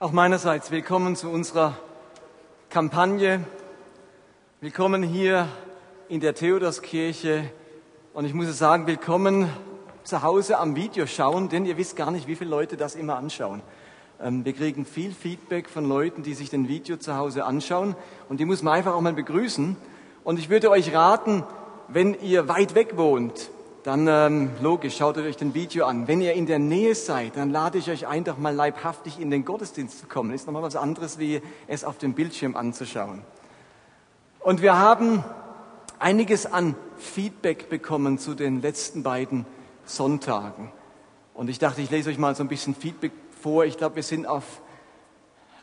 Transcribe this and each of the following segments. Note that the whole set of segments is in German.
Auch meinerseits willkommen zu unserer Kampagne. Willkommen hier in der Theodorskirche. Und ich muss sagen, willkommen zu Hause am Videoschauen, denn ihr wisst gar nicht, wie viele Leute das immer anschauen. Ähm, wir kriegen viel Feedback von Leuten, die sich den Video zu Hause anschauen. Und die muss man einfach auch mal begrüßen. Und ich würde euch raten, wenn ihr weit weg wohnt, dann ähm, logisch, schaut euch den Video an. Wenn ihr in der Nähe seid, dann lade ich euch ein, doch mal leibhaftig in den Gottesdienst zu kommen. Ist nochmal was anderes, wie es auf dem Bildschirm anzuschauen. Und wir haben einiges an Feedback bekommen zu den letzten beiden Sonntagen. Und ich dachte, ich lese euch mal so ein bisschen Feedback vor. Ich glaube, wir sind auf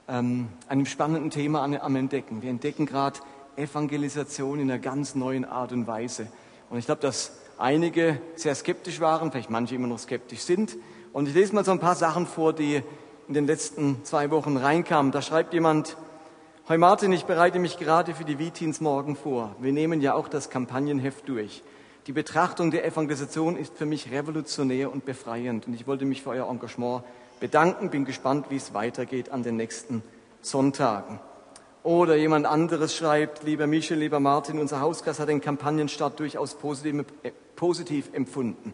ähm, einem spannenden Thema am Entdecken. Wir entdecken gerade Evangelisation in einer ganz neuen Art und Weise. Und ich glaube, dass einige sehr skeptisch waren, vielleicht manche immer noch skeptisch sind. Und ich lese mal so ein paar Sachen vor, die in den letzten zwei Wochen reinkamen. Da schreibt jemand, Hoi Martin, ich bereite mich gerade für die Vitins morgen vor. Wir nehmen ja auch das Kampagnenheft durch. Die Betrachtung der Evangelisation ist für mich revolutionär und befreiend. Und ich wollte mich für euer Engagement bedanken. Bin gespannt, wie es weitergeht an den nächsten Sonntagen. Oder jemand anderes schreibt, lieber Michel, lieber Martin, unser Hauskreis hat den Kampagnenstart durchaus positiv, äh, positiv empfunden.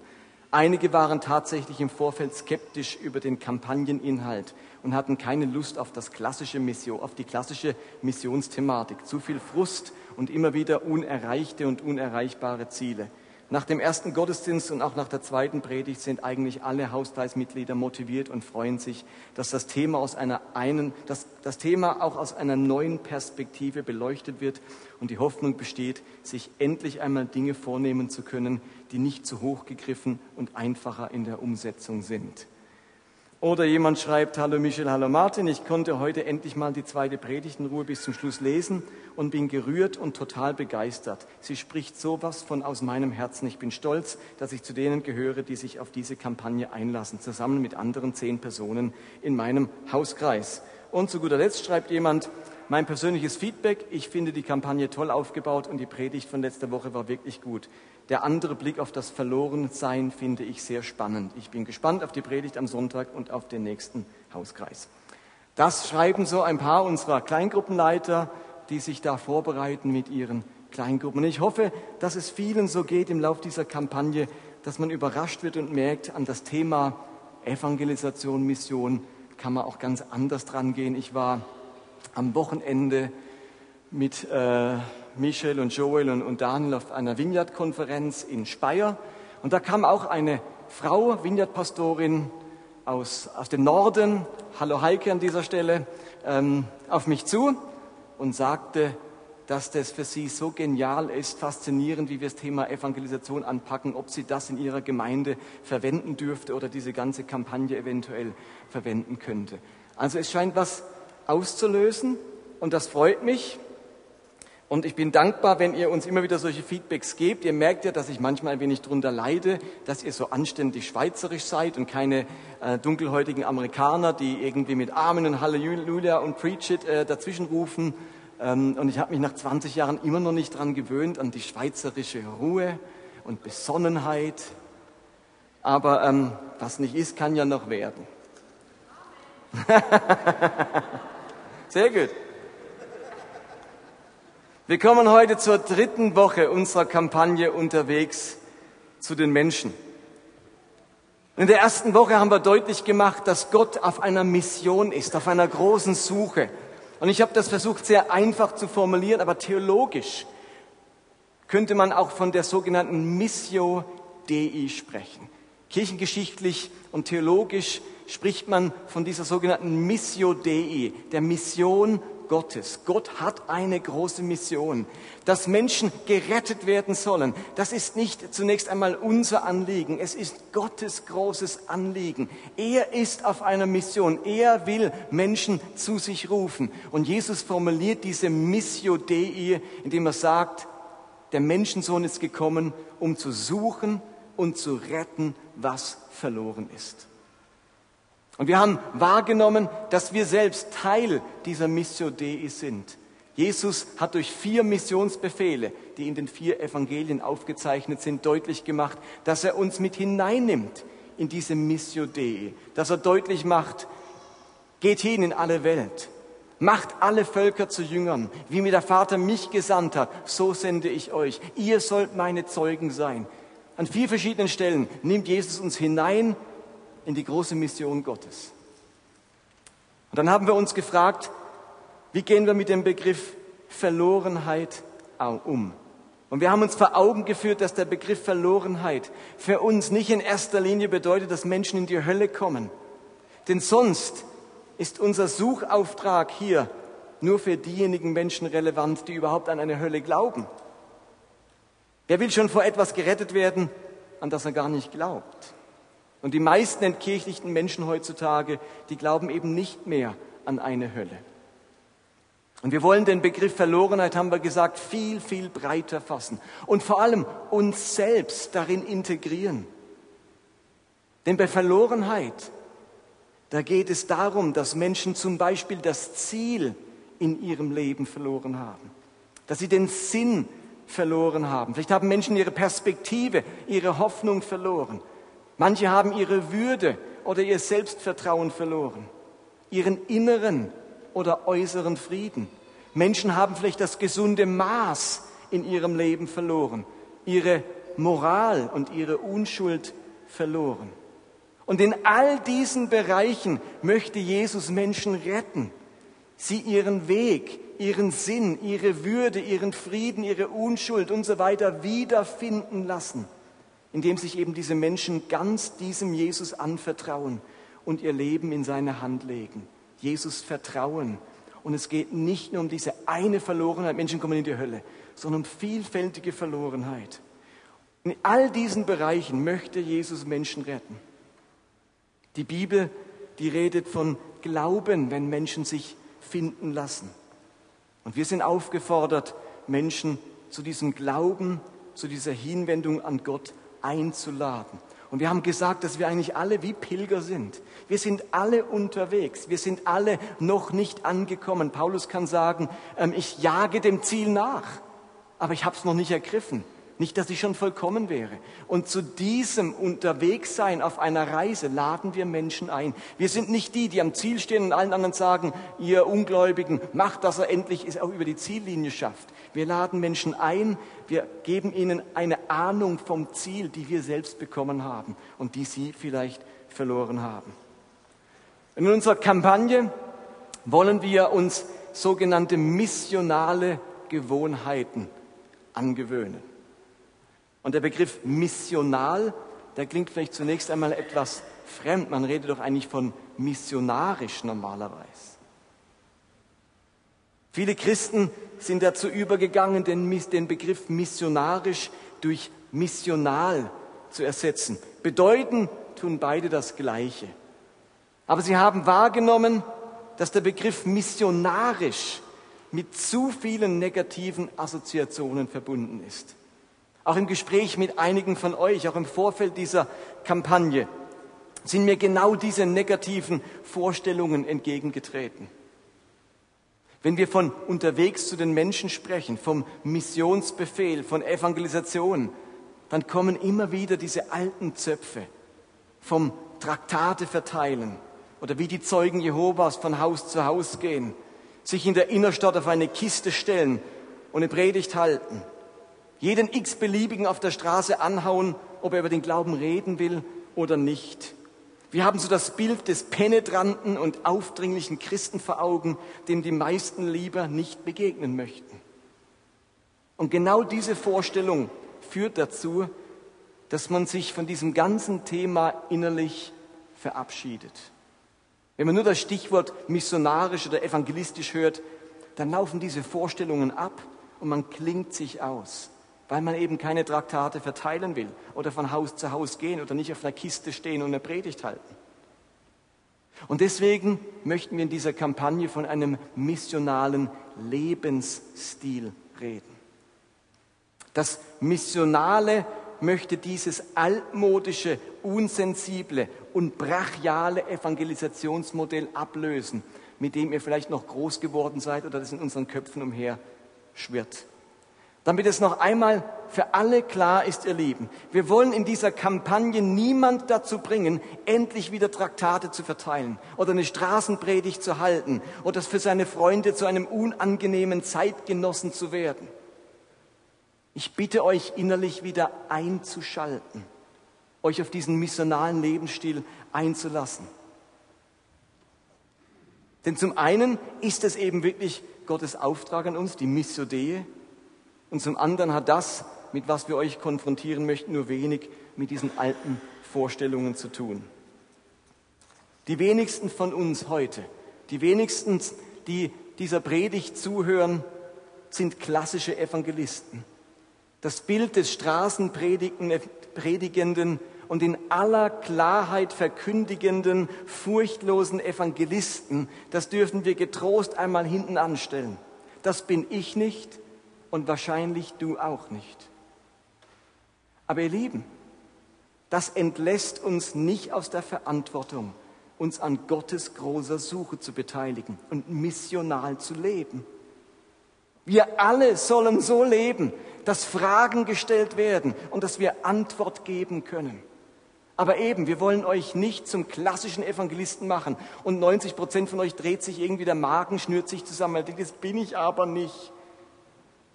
Einige waren tatsächlich im Vorfeld skeptisch über den Kampagneninhalt und hatten keine Lust auf, das klassische Mission, auf die klassische Missionsthematik. Zu viel Frust und immer wieder unerreichte und unerreichbare Ziele. Nach dem ersten Gottesdienst und auch nach der zweiten Predigt sind eigentlich alle Hauskreismitglieder motiviert und freuen sich, dass das Thema aus einer einen, dass das Thema auch aus einer neuen Perspektive beleuchtet wird und die Hoffnung besteht, sich endlich einmal Dinge vornehmen zu können, die nicht zu hoch gegriffen und einfacher in der Umsetzung sind. Oder jemand schreibt, hallo Michel, hallo Martin, ich konnte heute endlich mal die zweite Predigt in Ruhe bis zum Schluss lesen und bin gerührt und total begeistert. Sie spricht sowas von aus meinem Herzen. Ich bin stolz, dass ich zu denen gehöre, die sich auf diese Kampagne einlassen, zusammen mit anderen zehn Personen in meinem Hauskreis. Und zu guter Letzt schreibt jemand, mein persönliches Feedback, ich finde die Kampagne toll aufgebaut und die Predigt von letzter Woche war wirklich gut. Der andere Blick auf das Verlorensein finde ich sehr spannend. Ich bin gespannt auf die Predigt am Sonntag und auf den nächsten Hauskreis. Das schreiben so ein paar unserer Kleingruppenleiter, die sich da vorbereiten mit ihren Kleingruppen. Und ich hoffe, dass es vielen so geht im Lauf dieser Kampagne, dass man überrascht wird und merkt, an das Thema Evangelisation, Mission kann man auch ganz anders dran gehen. Ich war am Wochenende mit äh, Michel und Joel und, und Daniel auf einer Vineyard-Konferenz in Speyer. Und da kam auch eine Frau, Vineyard-Pastorin aus, aus dem Norden, hallo Heike an dieser Stelle, ähm, auf mich zu und sagte, dass das für sie so genial ist, faszinierend, wie wir das Thema Evangelisation anpacken, ob sie das in ihrer Gemeinde verwenden dürfte oder diese ganze Kampagne eventuell verwenden könnte. Also es scheint was auszulösen und das freut mich. Und ich bin dankbar, wenn ihr uns immer wieder solche Feedbacks gebt. Ihr merkt ja, dass ich manchmal ein wenig drunter leide, dass ihr so anständig schweizerisch seid und keine äh, dunkelhäutigen Amerikaner, die irgendwie mit Amen und Halleluja und Preach it äh, dazwischen rufen. Ähm, und ich habe mich nach 20 Jahren immer noch nicht dran gewöhnt, an die schweizerische Ruhe und Besonnenheit. Aber ähm, was nicht ist, kann ja noch werden. Sehr gut. Wir kommen heute zur dritten Woche unserer Kampagne unterwegs zu den Menschen. In der ersten Woche haben wir deutlich gemacht, dass Gott auf einer Mission ist, auf einer großen Suche. Und ich habe das versucht sehr einfach zu formulieren, aber theologisch könnte man auch von der sogenannten Missio Dei sprechen. Kirchengeschichtlich und theologisch spricht man von dieser sogenannten Missio Dei, der Mission Gottes. Gott hat eine große Mission, dass Menschen gerettet werden sollen. Das ist nicht zunächst einmal unser Anliegen, es ist Gottes großes Anliegen. Er ist auf einer Mission, er will Menschen zu sich rufen. Und Jesus formuliert diese Missio Dei, indem er sagt, der Menschensohn ist gekommen, um zu suchen und zu retten, was verloren ist. Und wir haben wahrgenommen, dass wir selbst Teil dieser Missio Dei sind. Jesus hat durch vier Missionsbefehle, die in den vier Evangelien aufgezeichnet sind, deutlich gemacht, dass er uns mit hineinnimmt in diese Missio Dei, dass er deutlich macht, Geht hin in alle Welt. Macht alle Völker zu Jüngern. Wie mir der Vater mich gesandt hat, so sende ich euch. Ihr sollt meine Zeugen sein. An vier verschiedenen Stellen nimmt Jesus uns hinein in die große Mission Gottes. Und dann haben wir uns gefragt, wie gehen wir mit dem Begriff Verlorenheit um? Und wir haben uns vor Augen geführt, dass der Begriff Verlorenheit für uns nicht in erster Linie bedeutet, dass Menschen in die Hölle kommen. Denn sonst ist unser Suchauftrag hier nur für diejenigen Menschen relevant, die überhaupt an eine Hölle glauben. Wer will schon vor etwas gerettet werden, an das er gar nicht glaubt? Und die meisten entkirchlichten Menschen heutzutage, die glauben eben nicht mehr an eine Hölle. Und wir wollen den Begriff Verlorenheit, haben wir gesagt, viel, viel breiter fassen und vor allem uns selbst darin integrieren. Denn bei Verlorenheit, da geht es darum, dass Menschen zum Beispiel das Ziel in ihrem Leben verloren haben, dass sie den Sinn verloren haben. Vielleicht haben Menschen ihre Perspektive, ihre Hoffnung verloren. Manche haben ihre Würde oder ihr Selbstvertrauen verloren, ihren inneren oder äußeren Frieden. Menschen haben vielleicht das gesunde Maß in ihrem Leben verloren, ihre Moral und ihre Unschuld verloren. Und in all diesen Bereichen möchte Jesus Menschen retten, sie ihren Weg, ihren Sinn, ihre Würde, ihren Frieden, ihre Unschuld und so weiter wiederfinden lassen, indem sich eben diese Menschen ganz diesem Jesus anvertrauen und ihr Leben in seine Hand legen. Jesus vertrauen. Und es geht nicht nur um diese eine Verlorenheit, Menschen kommen in die Hölle, sondern um vielfältige Verlorenheit. In all diesen Bereichen möchte Jesus Menschen retten. Die Bibel, die redet von Glauben, wenn Menschen sich finden lassen. Und wir sind aufgefordert, Menschen zu diesem Glauben, zu dieser Hinwendung an Gott einzuladen. Und wir haben gesagt, dass wir eigentlich alle wie Pilger sind. Wir sind alle unterwegs. Wir sind alle noch nicht angekommen. Paulus kann sagen, ähm, ich jage dem Ziel nach, aber ich habe es noch nicht ergriffen. Nicht, dass ich schon vollkommen wäre. Und zu diesem Unterwegssein auf einer Reise laden wir Menschen ein. Wir sind nicht die, die am Ziel stehen und allen anderen sagen, ihr Ungläubigen, macht, dass er endlich es auch über die Ziellinie schafft. Wir laden Menschen ein, wir geben ihnen eine Ahnung vom Ziel, die wir selbst bekommen haben und die sie vielleicht verloren haben. In unserer Kampagne wollen wir uns sogenannte missionale Gewohnheiten angewöhnen. Und der Begriff missional, der klingt vielleicht zunächst einmal etwas fremd. Man redet doch eigentlich von missionarisch normalerweise. Viele Christen sind dazu übergegangen, den, den Begriff missionarisch durch missional zu ersetzen. Bedeuten tun beide das Gleiche. Aber sie haben wahrgenommen, dass der Begriff missionarisch mit zu vielen negativen Assoziationen verbunden ist. Auch im Gespräch mit einigen von euch, auch im Vorfeld dieser Kampagne, sind mir genau diese negativen Vorstellungen entgegengetreten. Wenn wir von unterwegs zu den Menschen sprechen, vom Missionsbefehl, von Evangelisation, dann kommen immer wieder diese alten Zöpfe vom Traktate verteilen oder wie die Zeugen Jehovas von Haus zu Haus gehen, sich in der Innerstadt auf eine Kiste stellen und eine Predigt halten jeden x-beliebigen auf der Straße anhauen, ob er über den Glauben reden will oder nicht. Wir haben so das Bild des penetranten und aufdringlichen Christen vor Augen, dem die meisten lieber nicht begegnen möchten. Und genau diese Vorstellung führt dazu, dass man sich von diesem ganzen Thema innerlich verabschiedet. Wenn man nur das Stichwort missionarisch oder evangelistisch hört, dann laufen diese Vorstellungen ab und man klingt sich aus weil man eben keine Traktate verteilen will oder von Haus zu Haus gehen oder nicht auf einer Kiste stehen und eine Predigt halten. Und deswegen möchten wir in dieser Kampagne von einem missionalen Lebensstil reden. Das Missionale möchte dieses altmodische, unsensible und brachiale Evangelisationsmodell ablösen, mit dem ihr vielleicht noch groß geworden seid oder das in unseren Köpfen umher schwirrt. Damit es noch einmal für alle klar ist, ihr Lieben, wir wollen in dieser Kampagne niemand dazu bringen, endlich wieder Traktate zu verteilen oder eine Straßenpredigt zu halten oder für seine Freunde zu einem unangenehmen Zeitgenossen zu werden. Ich bitte euch innerlich wieder einzuschalten, euch auf diesen missionalen Lebensstil einzulassen. Denn zum einen ist es eben wirklich Gottes Auftrag an uns, die Missio Dei, und zum anderen hat das, mit was wir euch konfrontieren möchten, nur wenig mit diesen alten Vorstellungen zu tun. Die wenigsten von uns heute, die wenigsten, die dieser Predigt zuhören, sind klassische Evangelisten. Das Bild des Straßenpredigenden und in aller Klarheit verkündigenden, furchtlosen Evangelisten, das dürfen wir getrost einmal hinten anstellen. Das bin ich nicht und wahrscheinlich du auch nicht. Aber ihr Lieben, das entlässt uns nicht aus der Verantwortung, uns an Gottes großer Suche zu beteiligen und missional zu leben. Wir alle sollen so leben, dass Fragen gestellt werden und dass wir Antwort geben können. Aber eben, wir wollen euch nicht zum klassischen Evangelisten machen und 90 Prozent von euch dreht sich irgendwie der Magen, schnürt sich zusammen. Das bin ich aber nicht.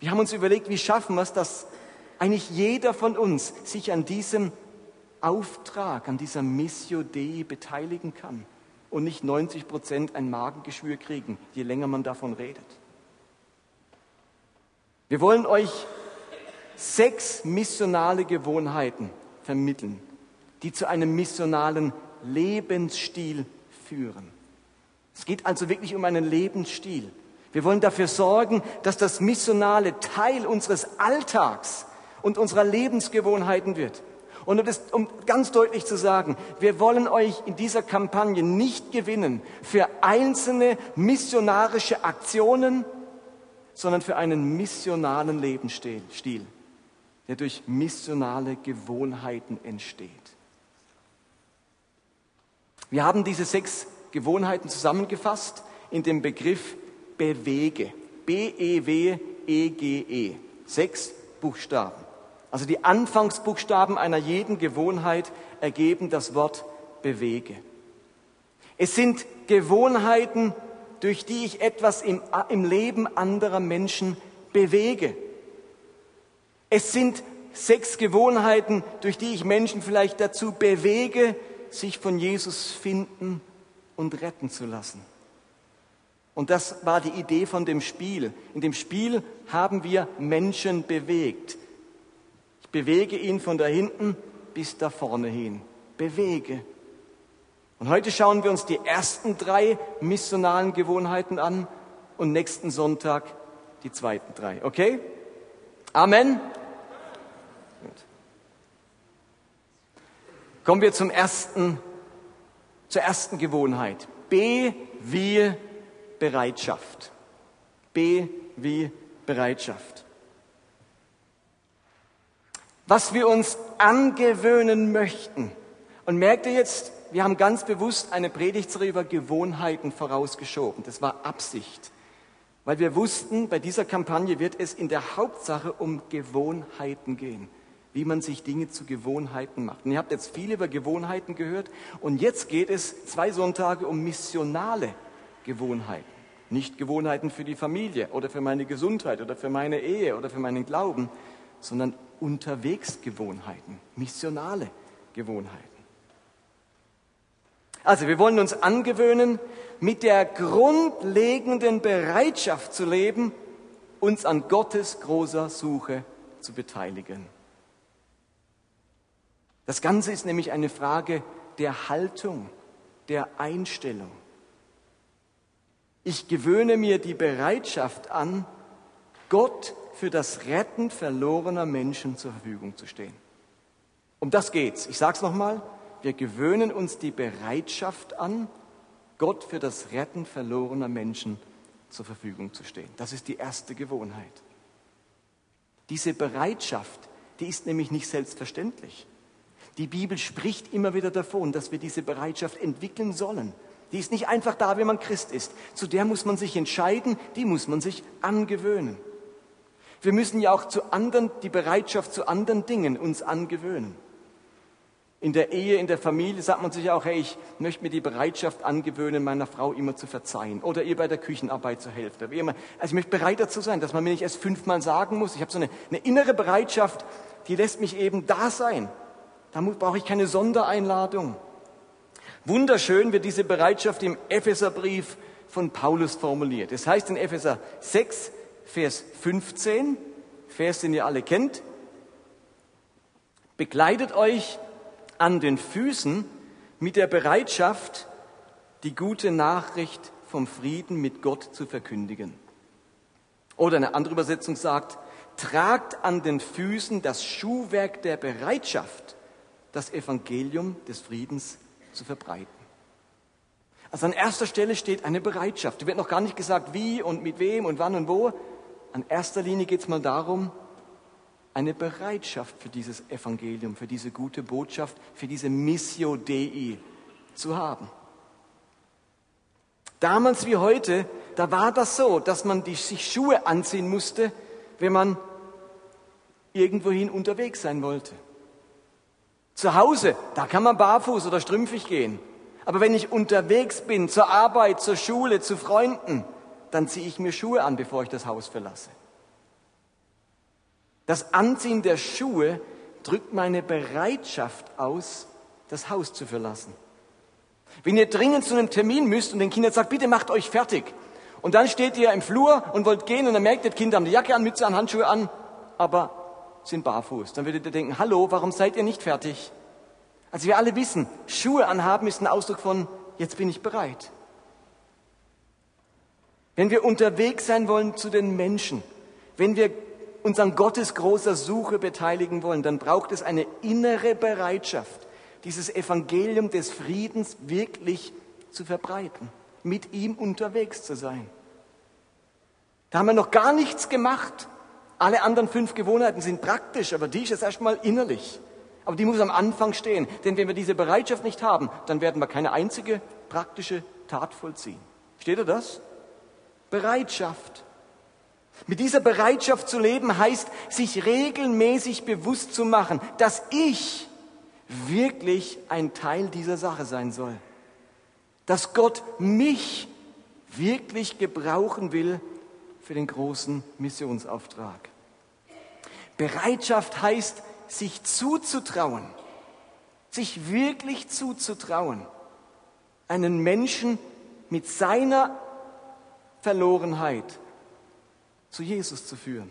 Wir haben uns überlegt, wie schaffen wir es, dass eigentlich jeder von uns sich an diesem Auftrag, an dieser Missio Dei beteiligen kann und nicht 90 Prozent ein Magengeschwür kriegen, je länger man davon redet. Wir wollen euch sechs missionale Gewohnheiten vermitteln, die zu einem missionalen Lebensstil führen. Es geht also wirklich um einen Lebensstil. Wir wollen dafür sorgen, dass das Missionale Teil unseres Alltags und unserer Lebensgewohnheiten wird. Und um, das, um ganz deutlich zu sagen, wir wollen euch in dieser Kampagne nicht gewinnen für einzelne missionarische Aktionen, sondern für einen missionalen Lebensstil, der durch missionale Gewohnheiten entsteht. Wir haben diese sechs Gewohnheiten zusammengefasst in dem Begriff bewege. B-E-W-E-G-E. -E. Sechs Buchstaben. Also die Anfangsbuchstaben einer jeden Gewohnheit ergeben das Wort bewege. Es sind Gewohnheiten, durch die ich etwas im, im Leben anderer Menschen bewege. Es sind sechs Gewohnheiten, durch die ich Menschen vielleicht dazu bewege, sich von Jesus finden und retten zu lassen. Und das war die Idee von dem Spiel. In dem Spiel haben wir Menschen bewegt. Ich bewege ihn von da hinten bis da vorne hin. Bewege. Und heute schauen wir uns die ersten drei missionalen Gewohnheiten an und nächsten Sonntag die zweiten drei. Okay? Amen. Gut. Kommen wir zum ersten, zur ersten Gewohnheit. B wie Bereitschaft. B wie Bereitschaft. Was wir uns angewöhnen möchten. Und merkt ihr jetzt, wir haben ganz bewusst eine Predigtserie über Gewohnheiten vorausgeschoben. Das war Absicht. Weil wir wussten, bei dieser Kampagne wird es in der Hauptsache um Gewohnheiten gehen. Wie man sich Dinge zu Gewohnheiten macht. Und ihr habt jetzt viel über Gewohnheiten gehört. Und jetzt geht es zwei Sonntage um missionale Gewohnheiten. Nicht Gewohnheiten für die Familie oder für meine Gesundheit oder für meine Ehe oder für meinen Glauben, sondern Unterwegsgewohnheiten, missionale Gewohnheiten. Also wir wollen uns angewöhnen, mit der grundlegenden Bereitschaft zu leben, uns an Gottes großer Suche zu beteiligen. Das Ganze ist nämlich eine Frage der Haltung, der Einstellung. Ich gewöhne mir die Bereitschaft an, Gott für das Retten verlorener Menschen zur Verfügung zu stehen. Um das geht's. Ich sage es nochmal. Wir gewöhnen uns die Bereitschaft an, Gott für das Retten verlorener Menschen zur Verfügung zu stehen. Das ist die erste Gewohnheit. Diese Bereitschaft, die ist nämlich nicht selbstverständlich. Die Bibel spricht immer wieder davon, dass wir diese Bereitschaft entwickeln sollen. Die ist nicht einfach da, wenn man Christ ist. Zu der muss man sich entscheiden, die muss man sich angewöhnen. Wir müssen ja auch zu anderen, die Bereitschaft zu anderen Dingen uns angewöhnen. In der Ehe, in der Familie sagt man sich auch, hey, ich möchte mir die Bereitschaft angewöhnen, meiner Frau immer zu verzeihen oder ihr bei der Küchenarbeit zu helfen. Also ich möchte bereit dazu sein, dass man mir nicht erst fünfmal sagen muss. Ich habe so eine, eine innere Bereitschaft, die lässt mich eben da sein. Da brauche ich keine Sondereinladung. Wunderschön wird diese Bereitschaft im Epheserbrief von Paulus formuliert. Es das heißt in Epheser 6, Vers 15, Vers, den ihr alle kennt, begleitet euch an den Füßen mit der Bereitschaft, die gute Nachricht vom Frieden mit Gott zu verkündigen. Oder eine andere Übersetzung sagt, tragt an den Füßen das Schuhwerk der Bereitschaft, das Evangelium des Friedens zu verbreiten. Also an erster Stelle steht eine Bereitschaft. Da wird noch gar nicht gesagt, wie und mit wem und wann und wo. An erster Linie geht es mal darum, eine Bereitschaft für dieses Evangelium, für diese gute Botschaft, für diese Missio Dei zu haben. Damals wie heute, da war das so, dass man die, sich Schuhe anziehen musste, wenn man irgendwohin unterwegs sein wollte. Zu Hause, da kann man barfuß oder strümpfig gehen. Aber wenn ich unterwegs bin, zur Arbeit, zur Schule, zu Freunden, dann ziehe ich mir Schuhe an, bevor ich das Haus verlasse. Das Anziehen der Schuhe drückt meine Bereitschaft aus, das Haus zu verlassen. Wenn ihr dringend zu einem Termin müsst und den Kindern sagt, bitte macht euch fertig. Und dann steht ihr im Flur und wollt gehen und dann merkt ihr, Kinder haben die Jacke an, Mütze an, Handschuhe an, aber sind barfuß. Dann würdet ihr denken, hallo, warum seid ihr nicht fertig? Also wir alle wissen, Schuhe anhaben ist ein Ausdruck von, jetzt bin ich bereit. Wenn wir unterwegs sein wollen zu den Menschen, wenn wir uns an Gottes großer Suche beteiligen wollen, dann braucht es eine innere Bereitschaft, dieses Evangelium des Friedens wirklich zu verbreiten, mit ihm unterwegs zu sein. Da haben wir noch gar nichts gemacht. Alle anderen fünf Gewohnheiten sind praktisch, aber die ist jetzt erstmal innerlich. Aber die muss am Anfang stehen. Denn wenn wir diese Bereitschaft nicht haben, dann werden wir keine einzige praktische Tat vollziehen. Steht ihr das? Bereitschaft. Mit dieser Bereitschaft zu leben heißt, sich regelmäßig bewusst zu machen, dass ich wirklich ein Teil dieser Sache sein soll. Dass Gott mich wirklich gebrauchen will für den großen Missionsauftrag. Bereitschaft heißt, sich zuzutrauen, sich wirklich zuzutrauen, einen Menschen mit seiner Verlorenheit zu Jesus zu führen.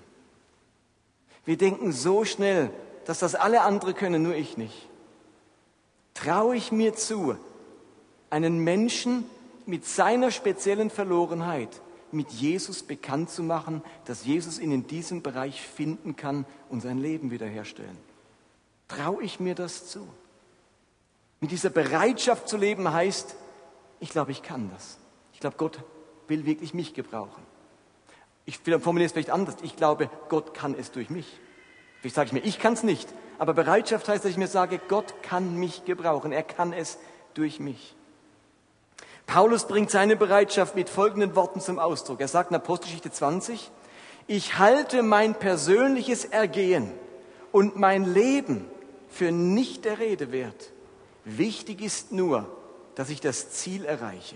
Wir denken so schnell, dass das alle andere können, nur ich nicht. Traue ich mir zu, einen Menschen mit seiner speziellen Verlorenheit mit Jesus bekannt zu machen, dass Jesus ihn in diesem Bereich finden kann und sein Leben wiederherstellen. Traue ich mir das zu? Mit dieser Bereitschaft zu leben heißt, ich glaube, ich kann das. Ich glaube, Gott will wirklich mich gebrauchen. Ich formuliere es vielleicht anders. Ich glaube, Gott kann es durch mich. Vielleicht sage ich mir, ich kann es nicht. Aber Bereitschaft heißt, dass ich mir sage, Gott kann mich gebrauchen. Er kann es durch mich. Paulus bringt seine Bereitschaft mit folgenden Worten zum Ausdruck. Er sagt in Apostelgeschichte 20, ich halte mein persönliches Ergehen und mein Leben für nicht der Rede wert. Wichtig ist nur, dass ich das Ziel erreiche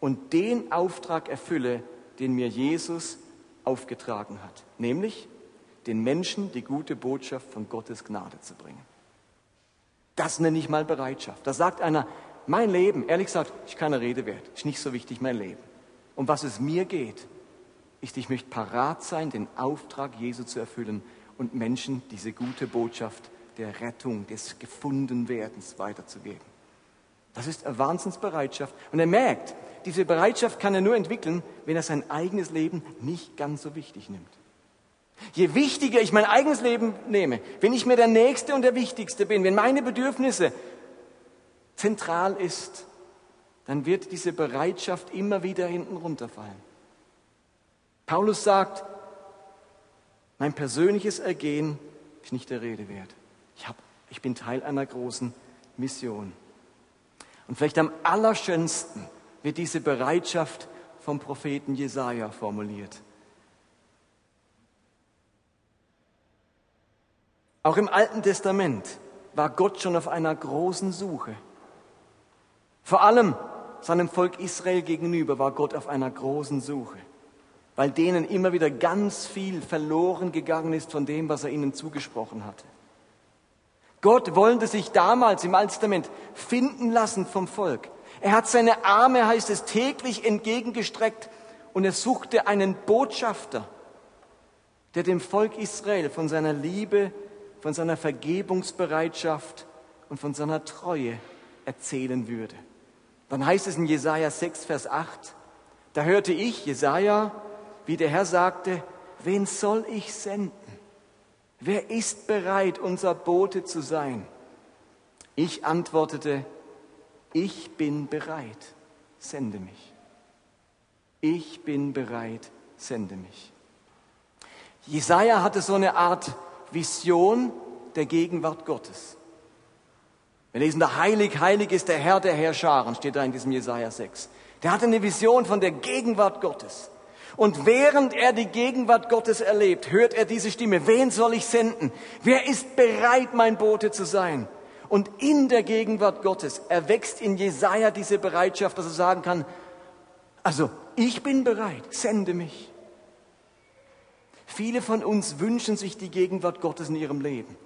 und den Auftrag erfülle, den mir Jesus aufgetragen hat, nämlich den Menschen die gute Botschaft von Gottes Gnade zu bringen. Das nenne ich mal Bereitschaft. Da sagt einer, mein Leben, ehrlich gesagt, ist keine Rede wert, ist nicht so wichtig, mein Leben. Um was es mir geht, ist, ich möchte parat sein, den Auftrag Jesu zu erfüllen und Menschen diese gute Botschaft der Rettung, des Gefundenwerdens weiterzugeben. Das ist eine Wahnsinnsbereitschaft. Und er merkt, diese Bereitschaft kann er nur entwickeln, wenn er sein eigenes Leben nicht ganz so wichtig nimmt. Je wichtiger ich mein eigenes Leben nehme, wenn ich mir der Nächste und der Wichtigste bin, wenn meine Bedürfnisse zentral ist, dann wird diese Bereitschaft immer wieder hinten runterfallen. Paulus sagt, mein persönliches Ergehen ist nicht der Rede wert. Ich, hab, ich bin Teil einer großen Mission. Und vielleicht am allerschönsten wird diese Bereitschaft vom Propheten Jesaja formuliert. Auch im Alten Testament war Gott schon auf einer großen Suche. Vor allem seinem Volk Israel gegenüber war Gott auf einer großen Suche, weil denen immer wieder ganz viel verloren gegangen ist von dem, was er ihnen zugesprochen hatte. Gott wollte sich damals im Alten finden lassen vom Volk. Er hat seine Arme, heißt es, täglich entgegengestreckt und er suchte einen Botschafter, der dem Volk Israel von seiner Liebe, von seiner Vergebungsbereitschaft und von seiner Treue erzählen würde. Dann heißt es in Jesaja 6, Vers 8, da hörte ich, Jesaja, wie der Herr sagte, wen soll ich senden? Wer ist bereit, unser Bote zu sein? Ich antwortete, ich bin bereit, sende mich. Ich bin bereit, sende mich. Jesaja hatte so eine Art Vision der Gegenwart Gottes. Wir lesen da, heilig, heilig ist der Herr der Herrscharen, steht da in diesem Jesaja 6. Der hatte eine Vision von der Gegenwart Gottes. Und während er die Gegenwart Gottes erlebt, hört er diese Stimme, wen soll ich senden? Wer ist bereit, mein Bote zu sein? Und in der Gegenwart Gottes erwächst in Jesaja diese Bereitschaft, dass er sagen kann, also ich bin bereit, sende mich. Viele von uns wünschen sich die Gegenwart Gottes in ihrem Leben.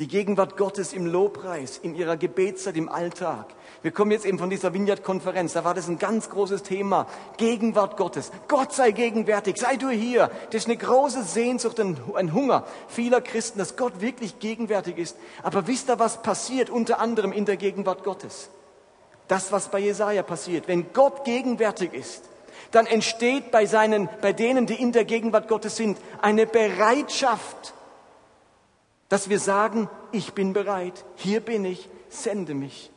Die Gegenwart Gottes im Lobpreis, in ihrer Gebetszeit, im Alltag. Wir kommen jetzt eben von dieser Vineyard-Konferenz, da war das ein ganz großes Thema. Gegenwart Gottes. Gott sei gegenwärtig, sei du hier. Das ist eine große Sehnsucht, ein Hunger vieler Christen, dass Gott wirklich gegenwärtig ist. Aber wisst ihr, was passiert unter anderem in der Gegenwart Gottes? Das, was bei Jesaja passiert. Wenn Gott gegenwärtig ist, dann entsteht bei seinen, bei denen, die in der Gegenwart Gottes sind, eine Bereitschaft, dass wir sagen, ich bin bereit, hier bin ich, sende mich.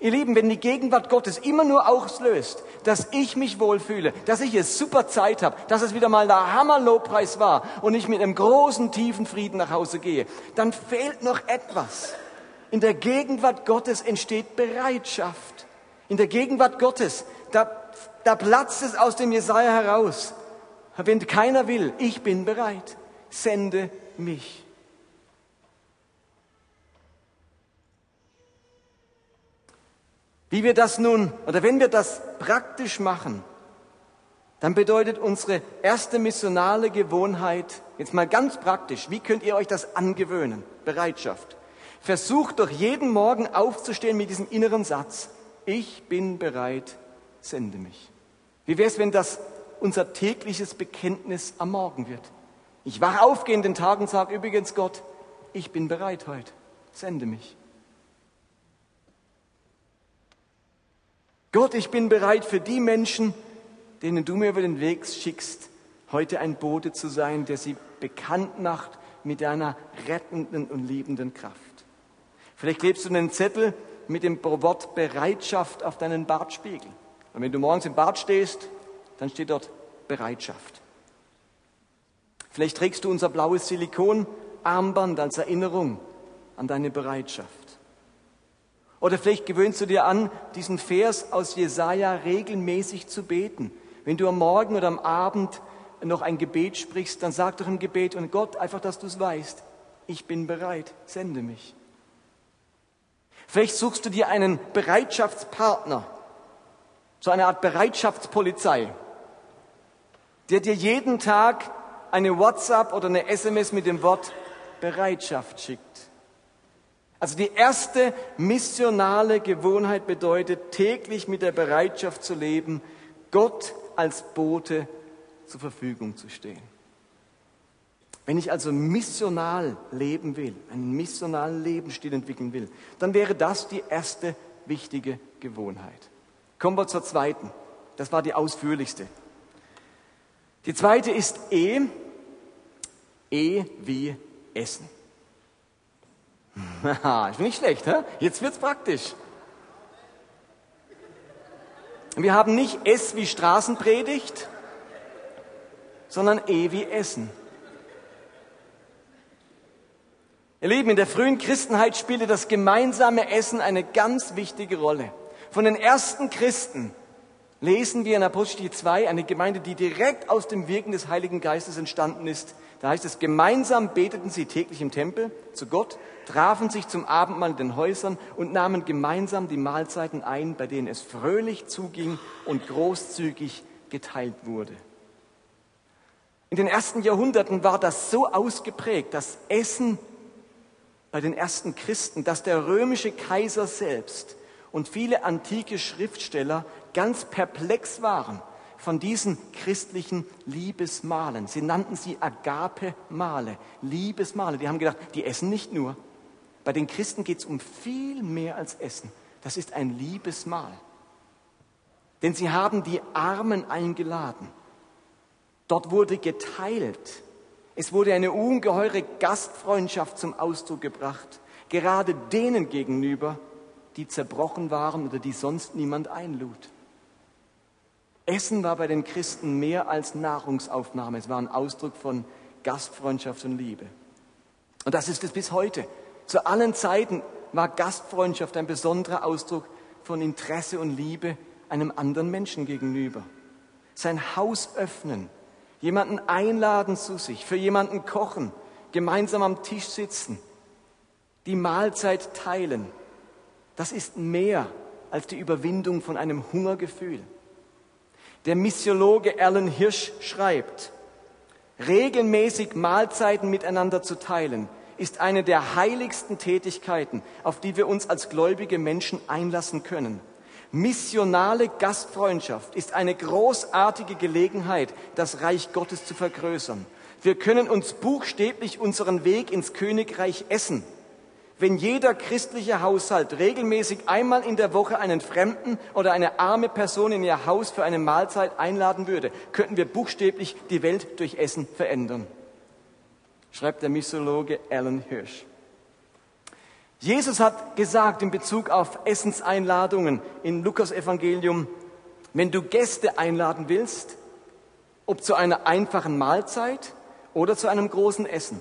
Ihr Lieben, wenn die Gegenwart Gottes immer nur auslöst, dass ich mich wohlfühle, dass ich es super Zeit habe, dass es wieder mal der Hammerlobpreis war und ich mit einem großen, tiefen Frieden nach Hause gehe, dann fehlt noch etwas. In der Gegenwart Gottes entsteht Bereitschaft. In der Gegenwart Gottes, da, da platzt es aus dem Jesaja heraus. Wenn keiner will, ich bin bereit, sende mich. Wie wir das nun, oder wenn wir das praktisch machen, dann bedeutet unsere erste missionale Gewohnheit, jetzt mal ganz praktisch, wie könnt ihr euch das angewöhnen? Bereitschaft. Versucht doch jeden Morgen aufzustehen mit diesem inneren Satz, ich bin bereit, sende mich. Wie wäre es, wenn das unser tägliches Bekenntnis am Morgen wird? Ich wach auf, gehe in den Tag und sage übrigens Gott, ich bin bereit heute, sende mich. Gott, ich bin bereit für die Menschen, denen du mir über den Weg schickst, heute ein Bote zu sein, der sie bekannt macht mit deiner rettenden und liebenden Kraft. Vielleicht klebst du einen Zettel mit dem Wort Bereitschaft auf deinen Bartspiegel. Und wenn du morgens im Bad stehst, dann steht dort Bereitschaft. Vielleicht trägst du unser blaues Silikonarmband als Erinnerung an deine Bereitschaft. Oder vielleicht gewöhnst du dir an, diesen Vers aus Jesaja regelmäßig zu beten. Wenn du am Morgen oder am Abend noch ein Gebet sprichst, dann sag doch im Gebet und Gott einfach, dass du es weißt. Ich bin bereit, sende mich. Vielleicht suchst du dir einen Bereitschaftspartner, so eine Art Bereitschaftspolizei, der dir jeden Tag eine WhatsApp oder eine SMS mit dem Wort Bereitschaft schickt. Also die erste missionale Gewohnheit bedeutet, täglich mit der Bereitschaft zu leben, Gott als Bote zur Verfügung zu stehen. Wenn ich also missional leben will, einen missionalen Lebensstil entwickeln will, dann wäre das die erste wichtige Gewohnheit. Kommen wir zur zweiten. Das war die ausführlichste. Die zweite ist E. E wie Essen. ist nicht schlecht, hä? Jetzt wird's praktisch. Wir haben nicht S wie Straßenpredigt, sondern E wie Essen. Ihr Lieben, in der frühen Christenheit spielte das gemeinsame Essen eine ganz wichtige Rolle. Von den ersten Christen lesen wir in Apostel 2, eine Gemeinde, die direkt aus dem Wirken des Heiligen Geistes entstanden ist. Da heißt es, gemeinsam beteten sie täglich im Tempel zu Gott, trafen sich zum Abendmahl in den Häusern und nahmen gemeinsam die Mahlzeiten ein, bei denen es fröhlich zuging und großzügig geteilt wurde. In den ersten Jahrhunderten war das so ausgeprägt, das Essen bei den ersten Christen, dass der römische Kaiser selbst und viele antike Schriftsteller ganz perplex waren von diesen christlichen Liebesmalen. Sie nannten sie Agape-Male, Liebesmale. Die haben gedacht, die essen nicht nur. Bei den Christen geht es um viel mehr als Essen. Das ist ein Liebesmahl. Denn sie haben die Armen eingeladen. Dort wurde geteilt. Es wurde eine ungeheure Gastfreundschaft zum Ausdruck gebracht, gerade denen gegenüber, die zerbrochen waren oder die sonst niemand einlud. Essen war bei den Christen mehr als Nahrungsaufnahme, es war ein Ausdruck von Gastfreundschaft und Liebe. Und das ist es bis heute. Zu allen Zeiten war Gastfreundschaft ein besonderer Ausdruck von Interesse und Liebe einem anderen Menschen gegenüber. Sein Haus öffnen, jemanden einladen zu sich, für jemanden kochen, gemeinsam am Tisch sitzen, die Mahlzeit teilen. Das ist mehr als die Überwindung von einem Hungergefühl. Der Missiologe Alan Hirsch schreibt, regelmäßig Mahlzeiten miteinander zu teilen, ist eine der heiligsten Tätigkeiten, auf die wir uns als gläubige Menschen einlassen können. Missionale Gastfreundschaft ist eine großartige Gelegenheit, das Reich Gottes zu vergrößern. Wir können uns buchstäblich unseren Weg ins Königreich essen. Wenn jeder christliche Haushalt regelmäßig einmal in der Woche einen Fremden oder eine arme Person in ihr Haus für eine Mahlzeit einladen würde, könnten wir buchstäblich die Welt durch Essen verändern, schreibt der Missiologe Alan Hirsch. Jesus hat gesagt in Bezug auf Essenseinladungen in Lukas Evangelium, wenn du Gäste einladen willst, ob zu einer einfachen Mahlzeit oder zu einem großen Essen,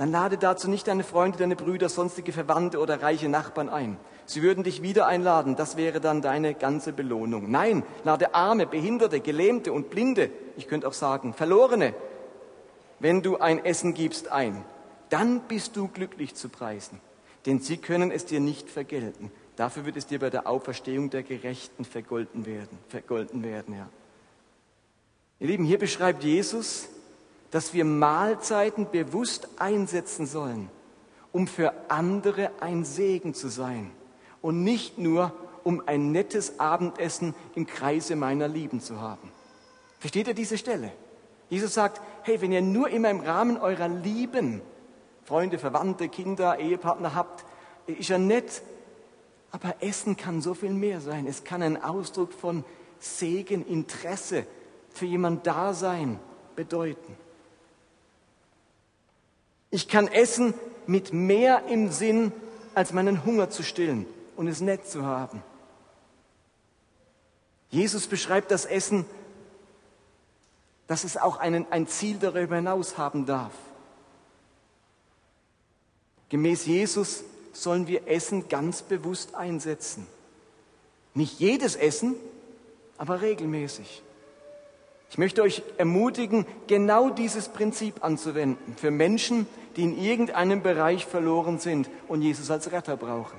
dann lade dazu nicht deine Freunde, deine Brüder, sonstige Verwandte oder reiche Nachbarn ein. Sie würden dich wieder einladen, das wäre dann deine ganze Belohnung. Nein, lade Arme, Behinderte, Gelähmte und Blinde, ich könnte auch sagen Verlorene, wenn du ein Essen gibst, ein. Dann bist du glücklich zu preisen denn sie können es dir nicht vergelten. Dafür wird es dir bei der Auferstehung der Gerechten vergolten werden. Vergolten werden ja. Ihr Lieben, hier beschreibt Jesus, dass wir Mahlzeiten bewusst einsetzen sollen, um für andere ein Segen zu sein und nicht nur, um ein nettes Abendessen im Kreise meiner Lieben zu haben. Versteht ihr diese Stelle? Jesus sagt, hey, wenn ihr nur immer im Rahmen eurer Lieben Freunde, Verwandte, Kinder, Ehepartner habt, ist ja nett. Aber Essen kann so viel mehr sein. Es kann ein Ausdruck von Segen, Interesse, für jemand Dasein bedeuten. Ich kann essen mit mehr im Sinn, als meinen Hunger zu stillen und es nett zu haben. Jesus beschreibt das Essen, dass es auch einen, ein Ziel darüber hinaus haben darf. Gemäß Jesus sollen wir Essen ganz bewusst einsetzen. Nicht jedes Essen, aber regelmäßig. Ich möchte euch ermutigen, genau dieses Prinzip anzuwenden für Menschen, die in irgendeinem Bereich verloren sind und Jesus als Retter brauchen.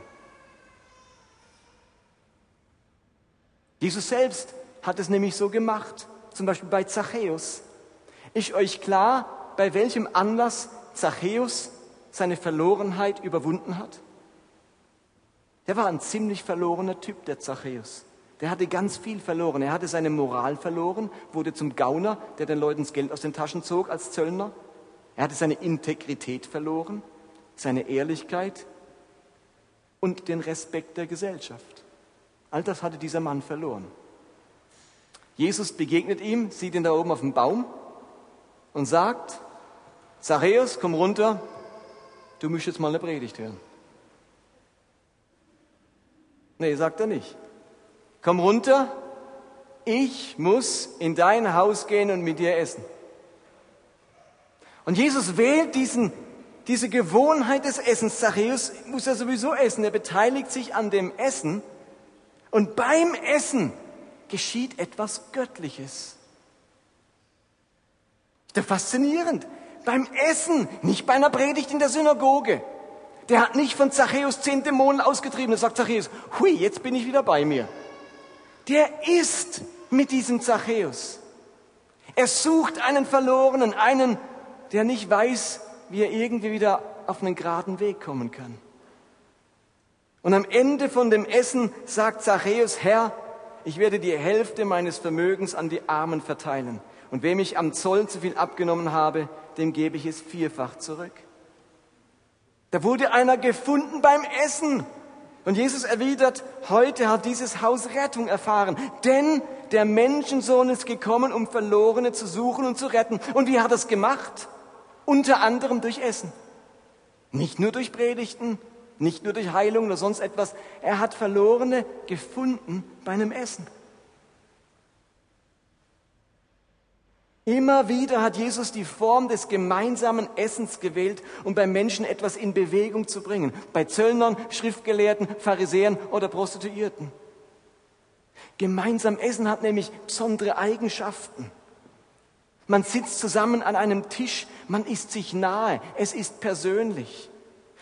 Jesus selbst hat es nämlich so gemacht, zum Beispiel bei Zachäus. Ist euch klar, bei welchem Anlass Zachäus seine Verlorenheit überwunden hat? Der war ein ziemlich verlorener Typ, der Zachäus. Der hatte ganz viel verloren. Er hatte seine Moral verloren, wurde zum Gauner, der den Leuten das Geld aus den Taschen zog als Zöllner. Er hatte seine Integrität verloren, seine Ehrlichkeit und den Respekt der Gesellschaft. All das hatte dieser Mann verloren. Jesus begegnet ihm, sieht ihn da oben auf dem Baum und sagt, Zachäus, komm runter, du musst jetzt mal eine Predigt hören. Nee, sagt er nicht. Komm runter, ich muss in dein Haus gehen und mit dir essen. Und Jesus wählt diesen, diese Gewohnheit des Essens. Zachäus muss ja sowieso essen. Er beteiligt sich an dem Essen. Und beim Essen geschieht etwas Göttliches. Ist doch faszinierend. Beim Essen, nicht bei einer Predigt in der Synagoge. Der hat nicht von Zachäus zehn Dämonen ausgetrieben. Da sagt Zachäus, hui, jetzt bin ich wieder bei mir. Der isst mit diesem Zachäus. Er sucht einen Verlorenen, einen, der nicht weiß, wie er irgendwie wieder auf einen geraden Weg kommen kann. Und am Ende von dem Essen sagt Zachäus, Herr, ich werde die Hälfte meines Vermögens an die Armen verteilen. Und wem ich am Zoll zu viel abgenommen habe, dem gebe ich es vierfach zurück. Da wurde einer gefunden beim Essen. Und Jesus erwidert, heute hat dieses Haus Rettung erfahren, denn der Menschensohn ist gekommen, um Verlorene zu suchen und zu retten. Und wie hat er es gemacht? Unter anderem durch Essen. Nicht nur durch Predigten, nicht nur durch Heilung oder sonst etwas. Er hat Verlorene gefunden bei einem Essen. Immer wieder hat Jesus die Form des gemeinsamen Essens gewählt, um bei Menschen etwas in Bewegung zu bringen. Bei Zöllnern, Schriftgelehrten, Pharisäern oder Prostituierten. Gemeinsam Essen hat nämlich besondere Eigenschaften. Man sitzt zusammen an einem Tisch, man ist sich nahe, es ist persönlich.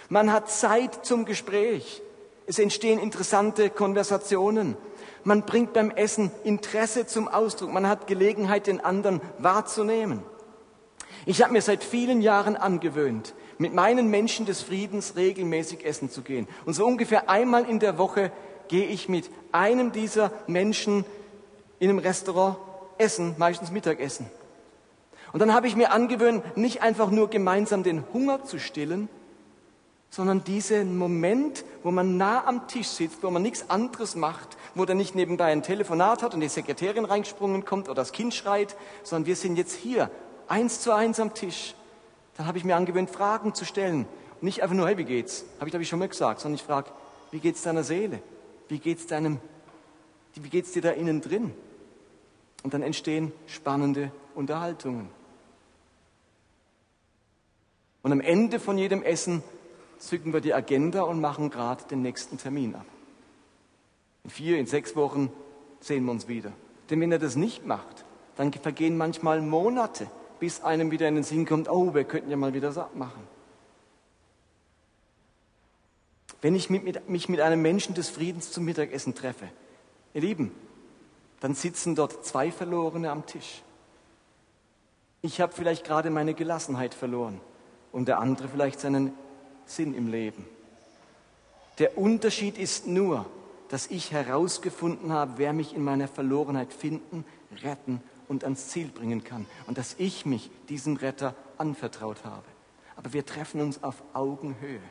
Man hat Zeit zum Gespräch. Es entstehen interessante Konversationen. Man bringt beim Essen Interesse zum Ausdruck. Man hat Gelegenheit, den anderen wahrzunehmen. Ich habe mir seit vielen Jahren angewöhnt, mit meinen Menschen des Friedens regelmäßig essen zu gehen. Und so ungefähr einmal in der Woche gehe ich mit einem dieser Menschen in einem Restaurant essen, meistens Mittagessen. Und dann habe ich mir angewöhnt, nicht einfach nur gemeinsam den Hunger zu stillen, sondern diesen Moment, wo man nah am Tisch sitzt, wo man nichts anderes macht, wo der nicht nebenbei ein Telefonat hat und die Sekretärin reingesprungen kommt oder das Kind schreit, sondern wir sind jetzt hier, eins zu eins am Tisch. Dann habe ich mir angewöhnt, Fragen zu stellen. Nicht einfach nur, hey, wie geht's? Habe ich, glaube ich, schon mal gesagt, sondern ich frage, wie geht's deiner Seele? Wie geht's deinem, wie geht's dir da innen drin? Und dann entstehen spannende Unterhaltungen. Und am Ende von jedem Essen zücken wir die Agenda und machen gerade den nächsten Termin ab. In vier, in sechs Wochen sehen wir uns wieder. Denn wenn er das nicht macht, dann vergehen manchmal Monate, bis einem wieder in den Sinn kommt, oh, wir könnten ja mal wieder so abmachen. Wenn ich mich mit einem Menschen des Friedens zum Mittagessen treffe, ihr Lieben, dann sitzen dort zwei Verlorene am Tisch. Ich habe vielleicht gerade meine Gelassenheit verloren und der andere vielleicht seinen Sinn im Leben. Der Unterschied ist nur, dass ich herausgefunden habe, wer mich in meiner Verlorenheit finden, retten und ans Ziel bringen kann und dass ich mich diesem Retter anvertraut habe. Aber wir treffen uns auf Augenhöhe.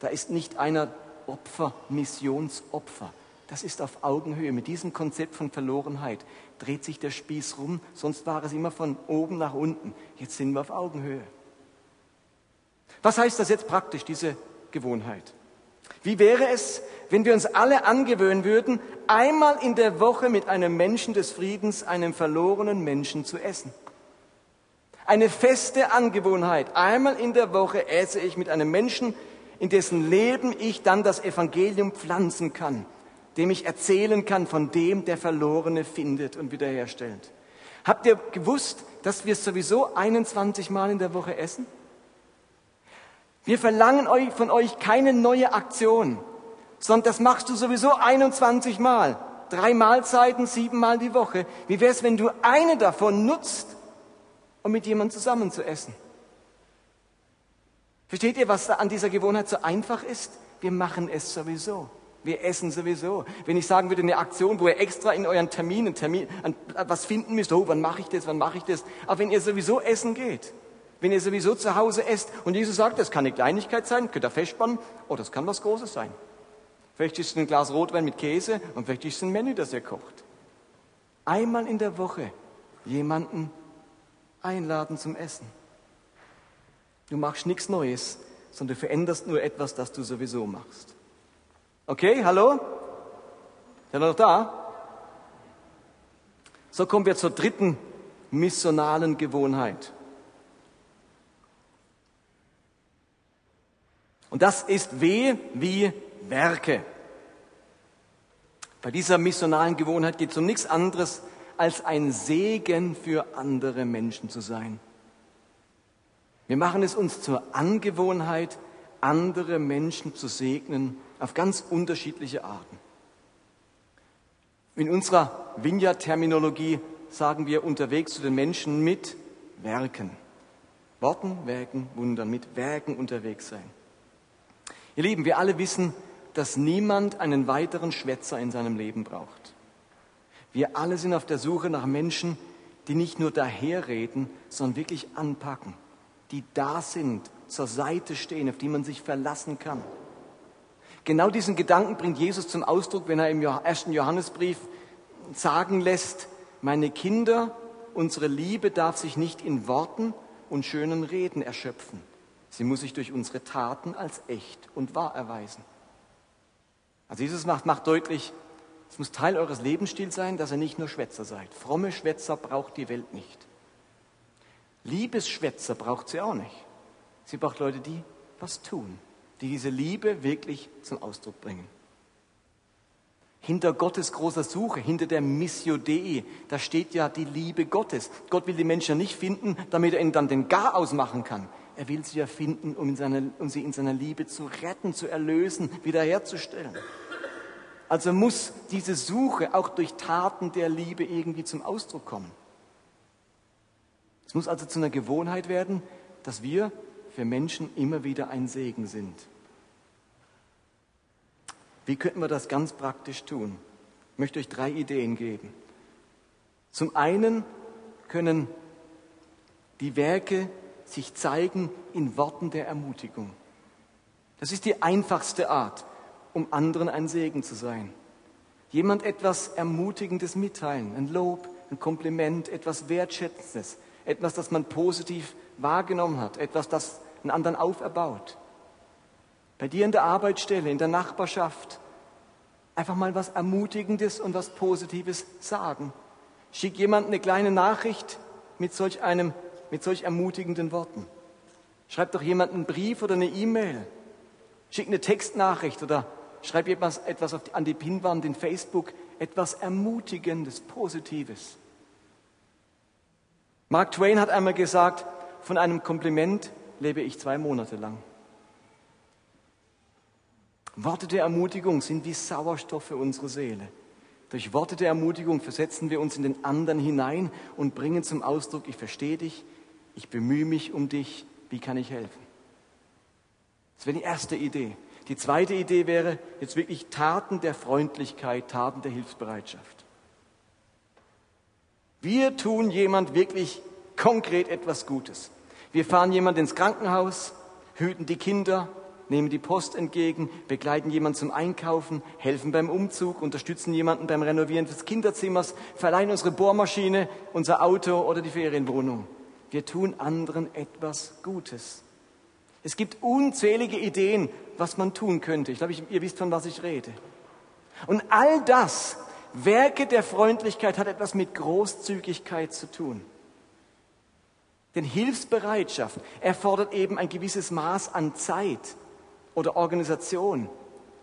Da ist nicht einer Opfer, Missionsopfer. Das ist auf Augenhöhe. Mit diesem Konzept von Verlorenheit dreht sich der Spieß rum, sonst war es immer von oben nach unten. Jetzt sind wir auf Augenhöhe. Was heißt das jetzt praktisch, diese Gewohnheit? Wie wäre es, wenn wir uns alle angewöhnen würden, einmal in der Woche mit einem Menschen des Friedens, einem verlorenen Menschen zu essen? Eine feste Angewohnheit. Einmal in der Woche esse ich mit einem Menschen, in dessen Leben ich dann das Evangelium pflanzen kann, dem ich erzählen kann von dem, der Verlorene findet und wiederherstellt. Habt ihr gewusst, dass wir sowieso 21 Mal in der Woche essen? Wir verlangen von euch keine neue Aktion, sondern das machst du sowieso 21 Mal. Drei Mahlzeiten, sieben Mal die Woche. Wie wäre es, wenn du eine davon nutzt, um mit jemandem zusammen zu essen? Versteht ihr, was da an dieser Gewohnheit so einfach ist? Wir machen es sowieso. Wir essen sowieso. Wenn ich sagen würde, eine Aktion, wo ihr extra in euren Terminen Termin, was finden müsst, oh, wann mache ich das, wann mache ich das? Aber wenn ihr sowieso essen geht, wenn ihr sowieso zu Hause esst und Jesus sagt, das kann eine Kleinigkeit sein, könnt ihr festspannen, oh, das kann was Großes sein. Vielleicht ist es ein Glas Rotwein mit Käse und vielleicht ist es ein Menü, das ihr kocht. Einmal in der Woche jemanden einladen zum Essen. Du machst nichts Neues, sondern du veränderst nur etwas, das du sowieso machst. Okay, hallo? Seid ihr noch da? So kommen wir zur dritten missionalen Gewohnheit. Und das ist W wie Werke. Bei dieser missionalen Gewohnheit geht es um nichts anderes, als ein Segen für andere Menschen zu sein. Wir machen es uns zur Angewohnheit, andere Menschen zu segnen auf ganz unterschiedliche Arten. In unserer Vineyard-Terminologie sagen wir unterwegs zu den Menschen mit Werken. Worten, Werken, Wundern, mit Werken unterwegs sein. Ihr Lieben, wir alle wissen, dass niemand einen weiteren Schwätzer in seinem Leben braucht. Wir alle sind auf der Suche nach Menschen, die nicht nur daherreden, sondern wirklich anpacken, die da sind, zur Seite stehen, auf die man sich verlassen kann. Genau diesen Gedanken bringt Jesus zum Ausdruck, wenn er im ersten Johannesbrief sagen lässt, meine Kinder, unsere Liebe darf sich nicht in Worten und schönen Reden erschöpfen. Sie muss sich durch unsere Taten als echt und wahr erweisen. Also Jesus macht, macht deutlich, es muss Teil eures Lebensstils sein, dass ihr nicht nur Schwätzer seid. Fromme Schwätzer braucht die Welt nicht. Liebesschwätzer braucht sie auch nicht. Sie braucht Leute, die was tun, die diese Liebe wirklich zum Ausdruck bringen. Hinter Gottes großer Suche, hinter der Missio Dei, da steht ja die Liebe Gottes. Gott will die Menschen nicht finden, damit er ihnen dann den Gar ausmachen kann. Er will sie ja finden, um, seiner, um sie in seiner Liebe zu retten, zu erlösen, wiederherzustellen. Also muss diese Suche auch durch Taten der Liebe irgendwie zum Ausdruck kommen. Es muss also zu einer Gewohnheit werden, dass wir für Menschen immer wieder ein Segen sind. Wie könnten wir das ganz praktisch tun? Ich möchte euch drei Ideen geben. Zum einen können die Werke sich zeigen in Worten der Ermutigung. Das ist die einfachste Art, um anderen ein Segen zu sein. Jemand etwas Ermutigendes mitteilen, ein Lob, ein Kompliment, etwas Wertschätzendes, etwas, das man positiv wahrgenommen hat, etwas, das einen anderen auferbaut. Bei dir in der Arbeitsstelle, in der Nachbarschaft. Einfach mal was Ermutigendes und was Positives sagen. Schick jemand eine kleine Nachricht mit solch einem, mit solch ermutigenden Worten. Schreib doch jemand einen Brief oder eine E-Mail. Schick eine Textnachricht oder schreib etwas, etwas die, an die Pinwand in Facebook. Etwas Ermutigendes, Positives. Mark Twain hat einmal gesagt, von einem Kompliment lebe ich zwei Monate lang. Worte der Ermutigung sind wie Sauerstoff für unsere Seele. Durch Worte der Ermutigung versetzen wir uns in den anderen hinein und bringen zum Ausdruck, ich verstehe dich, ich bemühe mich um dich, wie kann ich helfen? Das wäre die erste Idee. Die zweite Idee wäre jetzt wirklich Taten der Freundlichkeit, Taten der Hilfsbereitschaft. Wir tun jemand wirklich konkret etwas Gutes. Wir fahren jemand ins Krankenhaus, hüten die Kinder, nehmen die Post entgegen, begleiten jemanden zum Einkaufen, helfen beim Umzug, unterstützen jemanden beim Renovieren des Kinderzimmers, verleihen unsere Bohrmaschine, unser Auto oder die Ferienwohnung. Wir tun anderen etwas Gutes. Es gibt unzählige Ideen, was man tun könnte. Ich glaube, ihr wisst, von was ich rede. Und all das, Werke der Freundlichkeit, hat etwas mit Großzügigkeit zu tun. Denn Hilfsbereitschaft erfordert eben ein gewisses Maß an Zeit, oder Organisation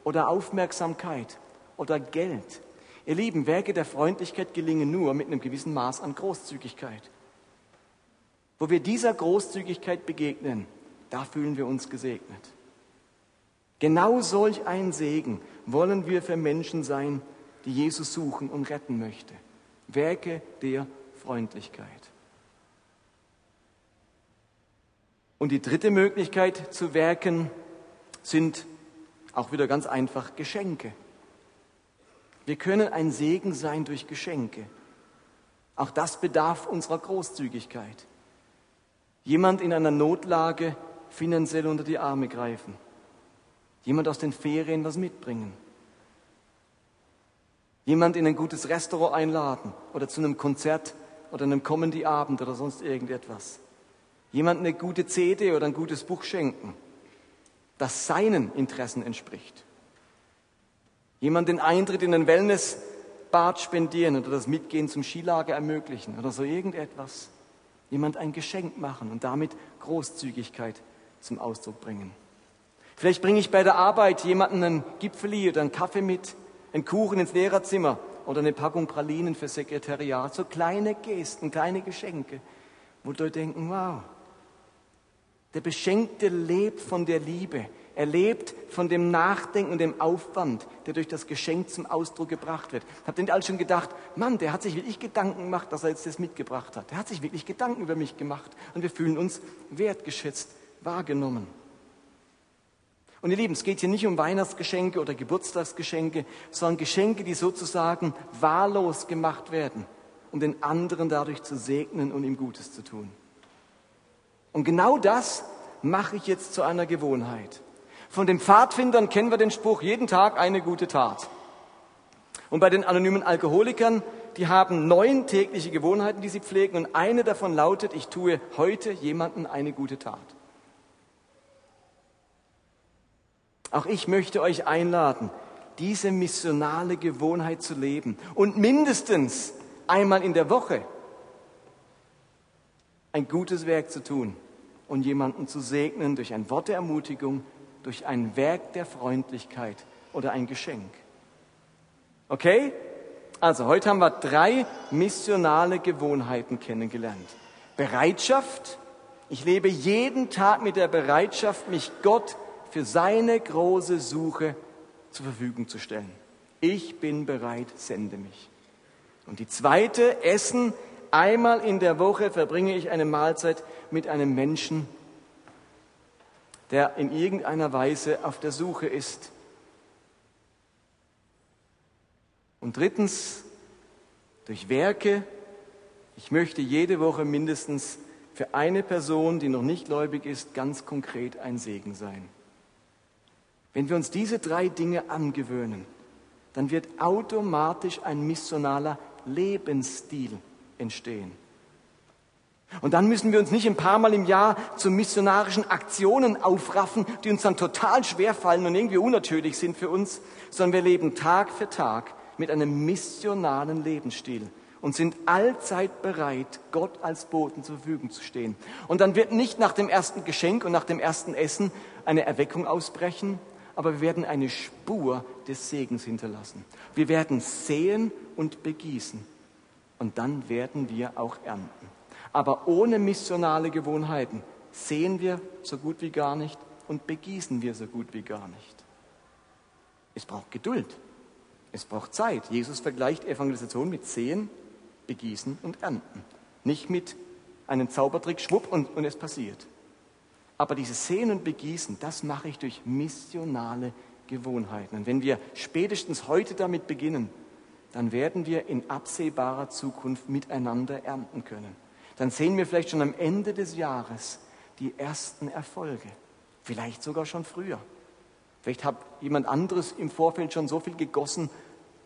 oder Aufmerksamkeit oder Geld. Ihr Lieben, Werke der Freundlichkeit gelingen nur mit einem gewissen Maß an Großzügigkeit. Wo wir dieser Großzügigkeit begegnen, da fühlen wir uns gesegnet. Genau solch ein Segen wollen wir für Menschen sein, die Jesus suchen und retten möchte. Werke der Freundlichkeit. Und die dritte Möglichkeit zu werken sind auch wieder ganz einfach Geschenke. Wir können ein Segen sein durch Geschenke. Auch das bedarf unserer Großzügigkeit. Jemand in einer Notlage finanziell unter die Arme greifen. Jemand aus den Ferien was mitbringen. Jemand in ein gutes Restaurant einladen oder zu einem Konzert oder einem Comedy-Abend oder sonst irgendetwas. Jemand eine gute CD oder ein gutes Buch schenken das seinen Interessen entspricht. Jemand den Eintritt in ein Wellnessbad spendieren oder das Mitgehen zum Skilager ermöglichen oder so irgendetwas. Jemand ein Geschenk machen und damit Großzügigkeit zum Ausdruck bringen. Vielleicht bringe ich bei der Arbeit jemanden einen Gipfeli oder einen Kaffee mit Ein Kuchen ins Lehrerzimmer oder eine Packung Pralinen für Sekretariat. So kleine Gesten, kleine Geschenke, wo Leute denken, wow, der Beschenkte lebt von der Liebe. Er lebt von dem Nachdenken und dem Aufwand, der durch das Geschenk zum Ausdruck gebracht wird. Habt ihr nicht alle schon gedacht, Mann, der hat sich wirklich Gedanken gemacht, dass er jetzt das mitgebracht hat. Der hat sich wirklich Gedanken über mich gemacht. Und wir fühlen uns wertgeschätzt, wahrgenommen. Und ihr Lieben, es geht hier nicht um Weihnachtsgeschenke oder Geburtstagsgeschenke, sondern Geschenke, die sozusagen wahllos gemacht werden, um den anderen dadurch zu segnen und ihm Gutes zu tun. Und genau das mache ich jetzt zu einer Gewohnheit. Von den Pfadfindern kennen wir den Spruch, jeden Tag eine gute Tat. Und bei den anonymen Alkoholikern, die haben neun tägliche Gewohnheiten, die sie pflegen. Und eine davon lautet, ich tue heute jemanden eine gute Tat. Auch ich möchte euch einladen, diese missionale Gewohnheit zu leben und mindestens einmal in der Woche ein gutes Werk zu tun und jemanden zu segnen durch ein Wort der Ermutigung, durch ein Werk der Freundlichkeit oder ein Geschenk. Okay? Also heute haben wir drei missionale Gewohnheiten kennengelernt. Bereitschaft. Ich lebe jeden Tag mit der Bereitschaft, mich Gott für seine große Suche zur Verfügung zu stellen. Ich bin bereit, sende mich. Und die zweite, Essen. Einmal in der Woche verbringe ich eine Mahlzeit mit einem Menschen, der in irgendeiner Weise auf der Suche ist. Und drittens, durch Werke. Ich möchte jede Woche mindestens für eine Person, die noch nicht gläubig ist, ganz konkret ein Segen sein. Wenn wir uns diese drei Dinge angewöhnen, dann wird automatisch ein missionaler Lebensstil entstehen. Und dann müssen wir uns nicht ein paar Mal im Jahr zu missionarischen Aktionen aufraffen, die uns dann total schwer fallen und irgendwie unnatürlich sind für uns, sondern wir leben Tag für Tag mit einem missionalen Lebensstil und sind allzeit bereit, Gott als Boten zur Verfügung zu stehen. Und dann wird nicht nach dem ersten Geschenk und nach dem ersten Essen eine Erweckung ausbrechen, aber wir werden eine Spur des Segens hinterlassen. Wir werden säen und begießen und dann werden wir auch ernten. Aber ohne missionale Gewohnheiten sehen wir so gut wie gar nicht und begießen wir so gut wie gar nicht. Es braucht Geduld. Es braucht Zeit. Jesus vergleicht Evangelisation mit Sehen, Begießen und Ernten. Nicht mit einem Zaubertrick, schwupp und, und es passiert. Aber dieses Sehen und Begießen, das mache ich durch missionale Gewohnheiten. Und wenn wir spätestens heute damit beginnen, dann werden wir in absehbarer Zukunft miteinander ernten können. Dann sehen wir vielleicht schon am Ende des Jahres die ersten Erfolge. Vielleicht sogar schon früher. Vielleicht hat jemand anderes im Vorfeld schon so viel gegossen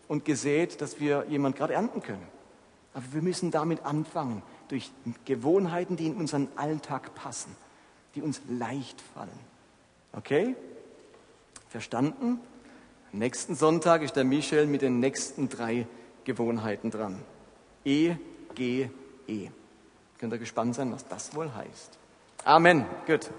und gesät, dass wir jemand gerade ernten können. Aber wir müssen damit anfangen, durch Gewohnheiten, die in unseren Alltag passen die uns leicht fallen. Okay? Verstanden? Nächsten Sonntag ist der Michel mit den nächsten drei Gewohnheiten dran. E, G, E. Könnt ihr gespannt sein, was das wohl heißt. Amen. Gut.